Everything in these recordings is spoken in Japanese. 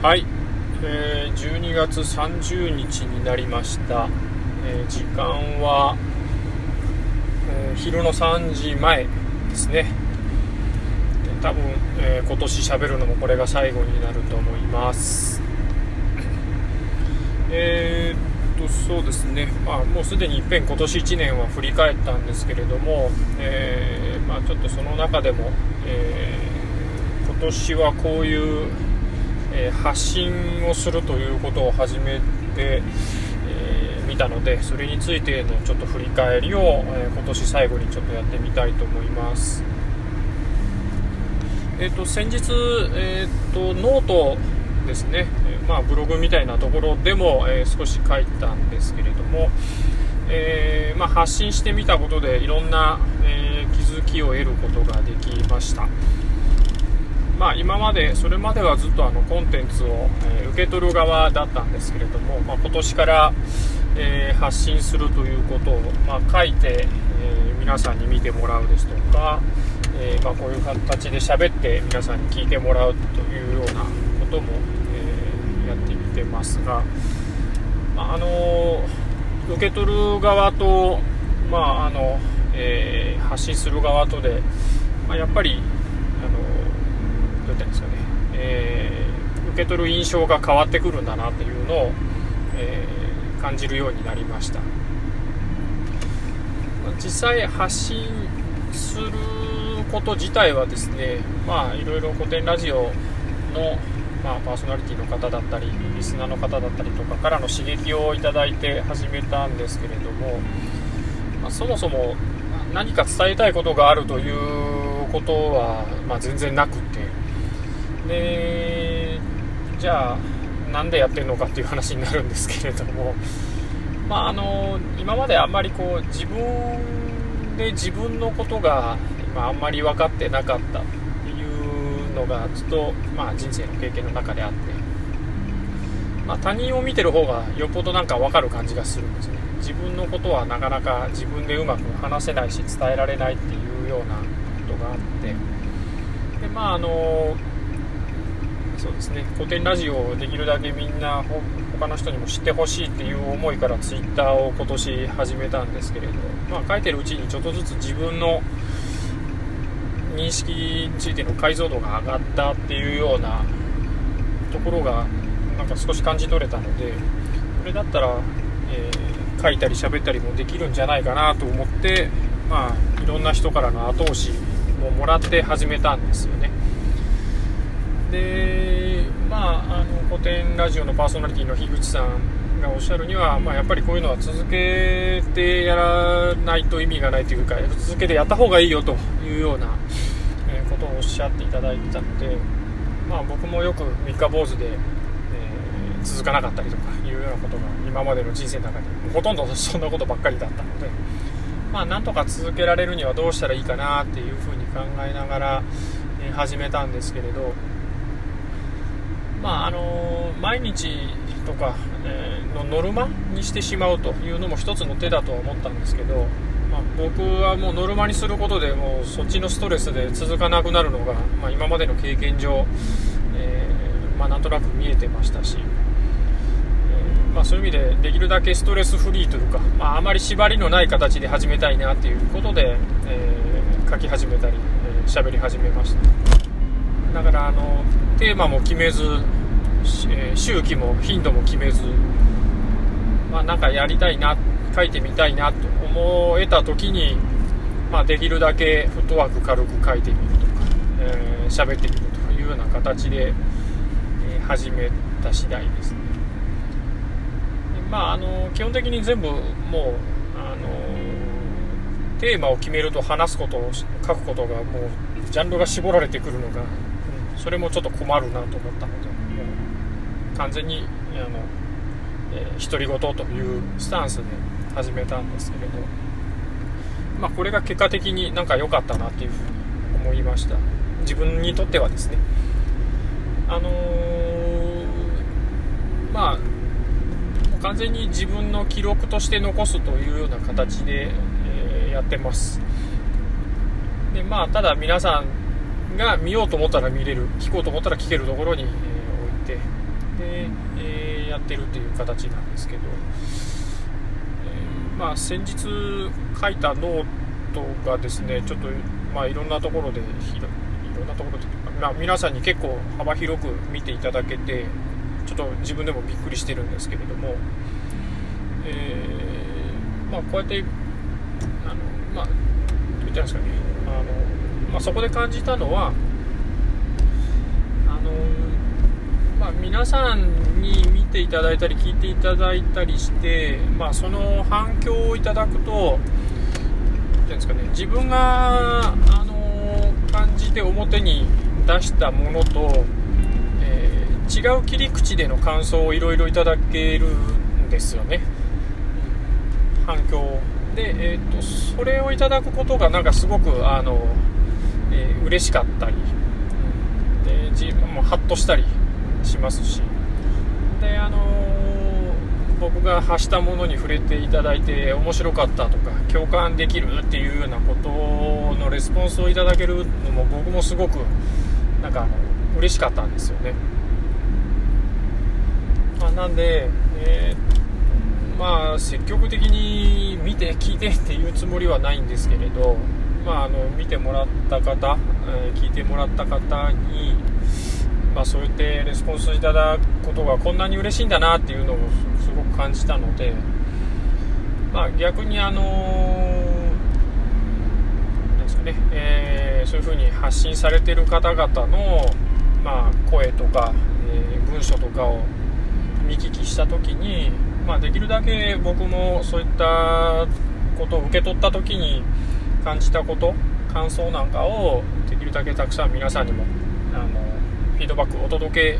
はい、えー12月30日になりました、えー時間は、えー昼の3時前ですね。で多分、えー今年喋るのもこれが最後になると思います。えーっとそうですね、まあ、もうすでにいっぺん今年1年は振り返ったんですけれども、えーまあ、ちょっとその中でも、えー今年はこういう発信をするということを始めて、え見たのでそれについてのちょっと振り返りを、え今年最後にちょっとやってみたいと思います。えー、と先日、えー、とノートですね、えまあ、ブログみたいなところでも、えー少し書いたんですけれども、えーまあ、発信してみたことでいろんな、えー気づきを得ることができました。まあ、今までそれまではずっとあのコンテンツを、え受け取る側だったんですけれども、まあ、今年から、えー発信するということを、まあ、書いて、えー皆さんに見てもらうですとか、えーまあ、こういう形で喋って皆さんに聞いてもらうというようなことも、えやってみてますが、まあの受け取る側と、まああのえ発信する側とで、ま、やっぱりあのどうやったんですかね、えー受け取る印象が変わってくるんだなっていうのを、えー感じるようになりました。実際発信すること自体はですねまあいろいろ古典ラジオの、まあ、パーソナリティの方だったりリスナーの方だったりとかからの刺激をいただいて始めたんですけれども、まあそもそも何か伝えたいことがあるということは、まあ、全然なくて。でじゃあなんでやってるのかっていう話になるんですけれども、まあ、あの今まであんまりこう自分で自分のことが、まあ、んまり分かってなかったっていうのがずっと、まあ、人生の経験の中であって、まあ、他人を見てる方がよっぽどなんか分かる感じがするんですね。自分のことはなかなか自分でうまく話せないし伝えられないっていうようなことがあって。でまああのそうですね古典ラジオをできるだけみんな他の人にも知ってほしいっていう思いからツイッターを今年始めたんですけれど、まあ、書いてるうちにちょっとずつ自分の認識についての解像度が上がったっていうようなところがなんか少し感じ取れたのでそれだったら、えー書いたり喋ったりもできるんじゃないかなと思って、まあ、いろんな人からの後押しももらって始めたんですよね。でまああの古典ラジオのパーソナリティの樋口さんがおっしゃるには、まあ、やっぱりこういうのは続けてやらないと意味がないというか続けてやった方がいいよというような、えことをおっしゃっていただいてたので、まあ、僕もよく三日坊主で、えー続かなかったりとかいうようなことが今までの人生の中にほとんどそんなことばっかりだったので、まあ、なんとか続けられるにはどうしたらいいかなっていうふうに考えながら、え始めたんですけれど、まああの毎日とか、えーのノルマにしてしまうというのも一つの手だとは思ったんですけど、まあ、僕はもうノルマにすることでもうそっちのストレスで続かなくなるのが、まあ、今までの経験上、えーまあ、なんとなく見えてましたし、えーま、そういう意味でできるだけストレスフリーというか、まあ、まり縛りのない形で始めたいなっていうことで、え書き始めたりえー喋、り始めました。だからあのテーマも決めず、えー周期も頻度も決めず、まあ、なんかやりたいな書いてみたいなと思えた時に、まあ、できるだけフットワーク軽く書いてみるとかえー喋、ってみるというような形で、えー始めた次第ですね。でまああの基本的に全部もうあのテーマを決めると話すことを書くことがもうジャンルが絞られてくるのが、それもちょっと困るなと思ったのでもう完全にあの、えー独り言というスタンスで始めたんですけれど、まあ、これが結果的になんか良かったなっていうふうに思いました。自分にとってはですね。あのーまあ完全に自分の記録として残すというような形で、えーやってます。でまあただ皆さんが見ようと思ったら見れる聞こうと思ったら聞けるところに、えー置いて、で、えー、やってるっていう形なんですけど、えー、まあ、先日書いたノートがですねちょっと、まあ、いろんなところでいろんなところで、まあ、皆さんに結構幅広く見ていただけてちょっと自分でもびっくりしてるんですけれども、えー、まあ、こうやってあの、まあ、どう言ったんですかねあの、まあ、そこで感じたのはあの、まあ、皆さんに見ていただいたり聞いていただいたりして、まあ、その反響をいただくとですかね自分が、あの感じて表に出したものとえ違う切り口での感想をいろいろいただけるんですよね。反響。で、えーと、それをいただくことがなんかすごくあの、えー、嬉しかったりで自分もハッとしたりしますしであのー、僕が発したものに触れていただいて面白かったとか共感できるっていうようなことのレスポンスをいただけるのも僕もすごくなんかあの嬉しかったんですよね。まあ、なんで、えー、まあ、積極的に見て聞いてっていうつもりはないんですけれど、まあ、あの見てもらった方、え、聞いてもらった方に、まあ、そうやってレスポンスいただくことがこんなに嬉しいんだなっていうのをすごく感じたので、まあ、逆にあのー、ですかね、えー、そういうふうに発信されてる方々の、まあ、声とか、えー、文書とかを見聞きした時に、まあ、できるだけ僕もそういったことを受け取った時に感じたこと感想なんかをできるだけたくさん皆さんにもあのフィードバックお届け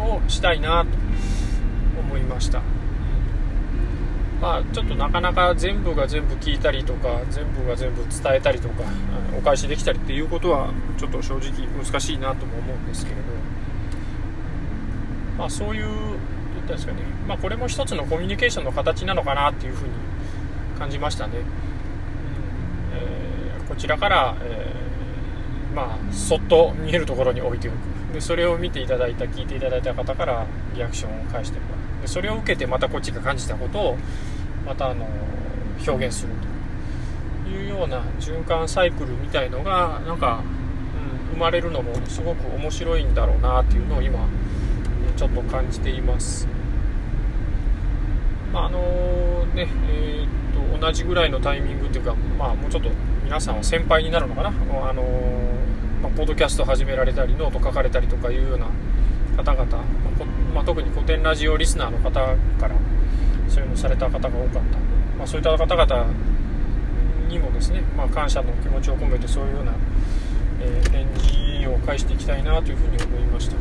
をしたいなと思いました。まあ、ちょっとなかなか全部が全部聞いたりとか全部が全部伝えたりとかお返しできたりっていうことはちょっと正直難しいなとも思うんですけれど、まあ、そういうったんですかね、まあ、これも一つのコミュニケーションの形なのかなっていうふうに感じましたね、こちらから、えー、まあ、そっと見えるところに置いておく。でそれを見ていただいた聞いていただいた方からリアクションを返してもらう。でそれを受けてまたこっちが感じたことをまたあの表現すると。いうような循環サイクルみたいのがなんか、うん、生まれるのもすごく面白いんだろうなっていうのを今ちょっと感じています。まああのねえー、同じぐらいのタイミングというか、まあ、もうちょっと皆さんは先輩になるのかな、あのまあ、ポッドキャスト始められたりノート書かれたりとかいうような方々、まあ、特に古典ラジオリスナーの方からそういうのされた方が多かった、まあ、そういった方々にもですね、まあ、感謝の気持ちを込めてそういうような、えー、返事を返していきたいなというふうに思いました。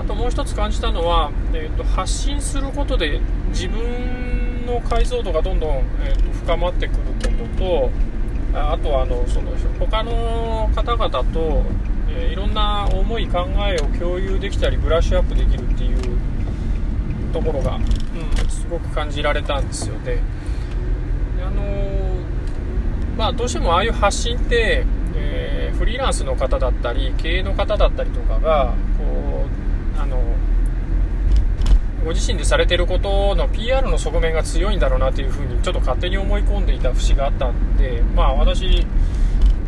あともう一つ感じたのは、えーと、発信することで自分の解像度がどんどん、えーと、深まってくることとあとはあのその他の方々と、えー、いろんな思い考えを共有できたりブラッシュアップできるっていうところが、うん、すごく感じられたんですよね。あのー、まあ、どうしてもああいう発信って、えー、フリーランスの方だったり経営の方だったりとかがこうあのご自身でされてることの PR の側面が強いんだろうなというふうにちょっと勝手に思い込んでいた節があったんで、まあ、私、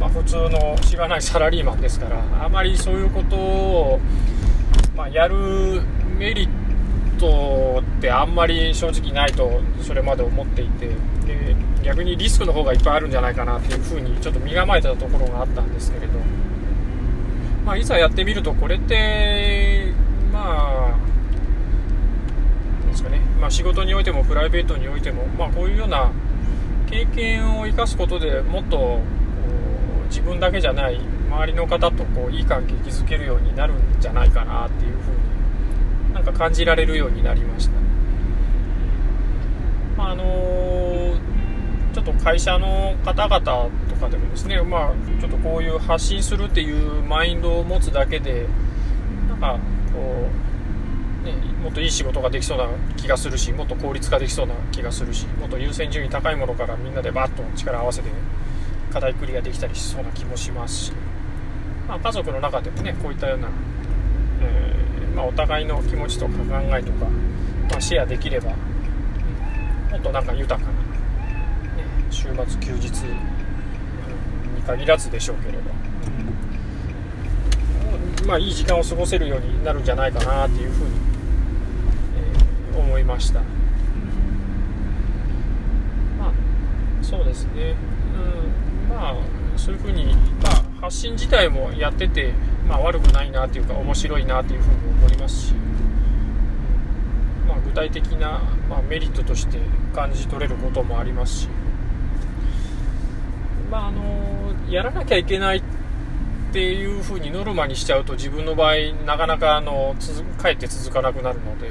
まあ、普通のしがないサラリーマンですからあまりそういうことを、まあ、やるメリットってあんまり正直ないとそれまで思っていてで逆にリスクの方がいっぱいあるんじゃないかなっていうふうにちょっと身構えてたところがあったんですけれど、まあ、いざやってみるとこれってまあ、まあ、仕事においてもプライベートにおいても、まあ、こういうような経験を生かすことでもっと自分だけじゃない周りの方とこういい関係築けるようになるんじゃないかなっていうふうになんか感じられるようになりました、まあ、あのー、ちょっと会社の方々とかでもですね、まあ、ちょっとこういう発信するっていうマインドを持つだけでなんかこう、もっといい仕事ができそうな気がするしもっと効率化できそうな気がするしもっと優先順位高いものからみんなでバッと力を合わせて課題クリアできたりしそうな気もしますし、まあ、家族の中でもねこういったような、えー、まあ、お互いの気持ちとか考えとか、まあ、シェアできれば、うん、もっとなんか豊かな、ね、週末休日に限らずでしょうけれど、まあいい時間を過ごせるようになるんじゃないかなっていうふうに、思いました。まあそうですね、うん、まあそういうふうに、まあ、発信自体もやってて、まあ、悪くないなというか面白いなというふうに思いますし、まあ、具体的な、まあ、メリットとして感じ取れることもありますし、まあ、あのやらなきゃいけないっていうふうにノルマにしちゃうと自分の場合なかなかあのかえって続かなくなるので。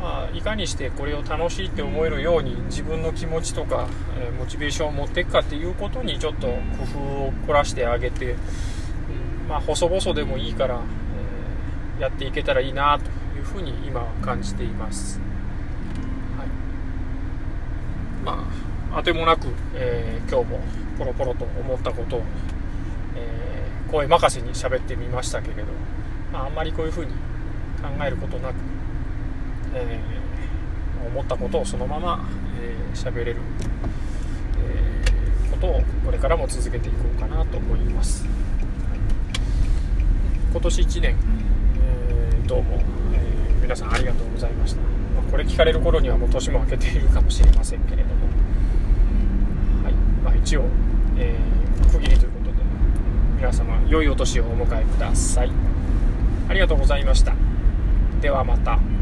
まあ、いかにしてこれを楽しいって思えるように自分の気持ちとか、えー、モチベーションを持っていくかっていうことにちょっと工夫を凝らしてあげて、うん、まあ、細々でもいいから、えー、やっていけたらいいなというふうに今は感じています。はい、まあ、あてもなく、えー、今日もポロポロと思ったことを、え声任せに喋ってみましたけれど、まあ、あんまりこういうふうに考えることなくえー、思ったことをそのまま喋、えー、れる、えー、ことをこれからも続けていこうかなと思います、今年1年、えー、どうも、えー、皆さんありがとうございました、まあ、これ聞かれる頃にはもう年も明けているかもしれませんけれども、はい。まあ、一応、えー、区切りということで皆様良いお年をお迎えください。ありがとうございました。ではまた。